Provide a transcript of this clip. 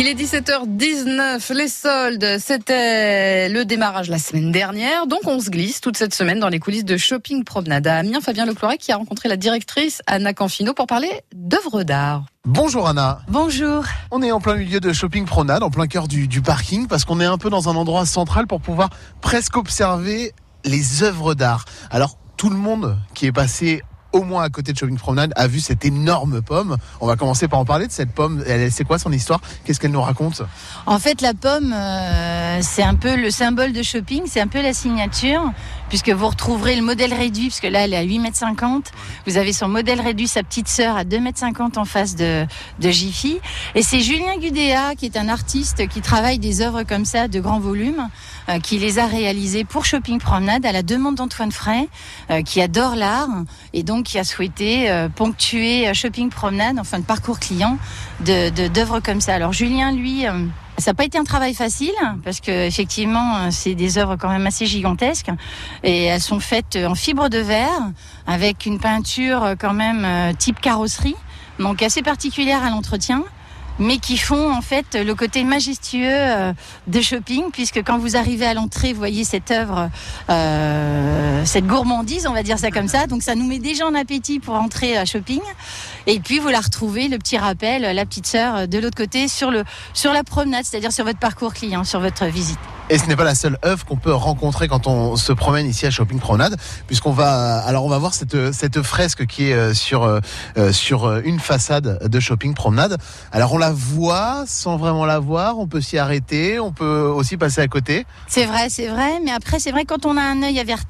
Il est 17h19, les soldes, c'était le démarrage la semaine dernière, donc on se glisse toute cette semaine dans les coulisses de Shopping Promenade à Amiens. Fabien Lecloret qui a rencontré la directrice Anna Canfino pour parler d'œuvres d'art. Bonjour Anna. Bonjour. On est en plein milieu de Shopping Promenade, en plein cœur du, du parking, parce qu'on est un peu dans un endroit central pour pouvoir presque observer les œuvres d'art. Alors, tout le monde qui est passé au moins à côté de Shopping Promenade a vu cette énorme pomme. On va commencer par en parler de cette pomme. C'est quoi son histoire? Qu'est-ce qu'elle nous raconte? En fait, la pomme, euh, c'est un peu le symbole de shopping, c'est un peu la signature, puisque vous retrouverez le modèle réduit, puisque là, elle est à 8,50 m. Vous avez son modèle réduit, sa petite sœur, à 2,50 m en face de, de Jiffy. Et c'est Julien Gudéa, qui est un artiste qui travaille des œuvres comme ça, de grand volume, euh, qui les a réalisées pour Shopping Promenade, à la demande d'Antoine Frey, euh, qui adore l'art, et donc qui a souhaité euh, ponctuer Shopping Promenade, enfin le parcours client, de d'œuvres comme ça. Alors Julien, lui, ça n'a pas été un travail facile parce que effectivement, c'est des œuvres quand même assez gigantesques. Et elles sont faites en fibre de verre avec une peinture quand même euh, type carrosserie, donc assez particulière à l'entretien mais qui font en fait le côté majestueux euh, de shopping, puisque quand vous arrivez à l'entrée, vous voyez cette œuvre, euh, cette gourmandise, on va dire ça comme ça. Donc ça nous met déjà en appétit pour entrer à shopping. Et puis vous la retrouvez, le petit rappel, la petite sœur de l'autre côté sur le sur la promenade, c'est-à-dire sur votre parcours client, sur votre visite. Et ce n'est pas la seule œuvre qu'on peut rencontrer quand on se promène ici à Shopping Promenade, puisqu'on va, alors on va voir cette, cette fresque qui est euh, sur, euh, sur une façade de Shopping Promenade. Alors on la voit sans vraiment la voir, on peut s'y arrêter, on peut aussi passer à côté. C'est vrai, c'est vrai, mais après c'est vrai quand on a un œil averti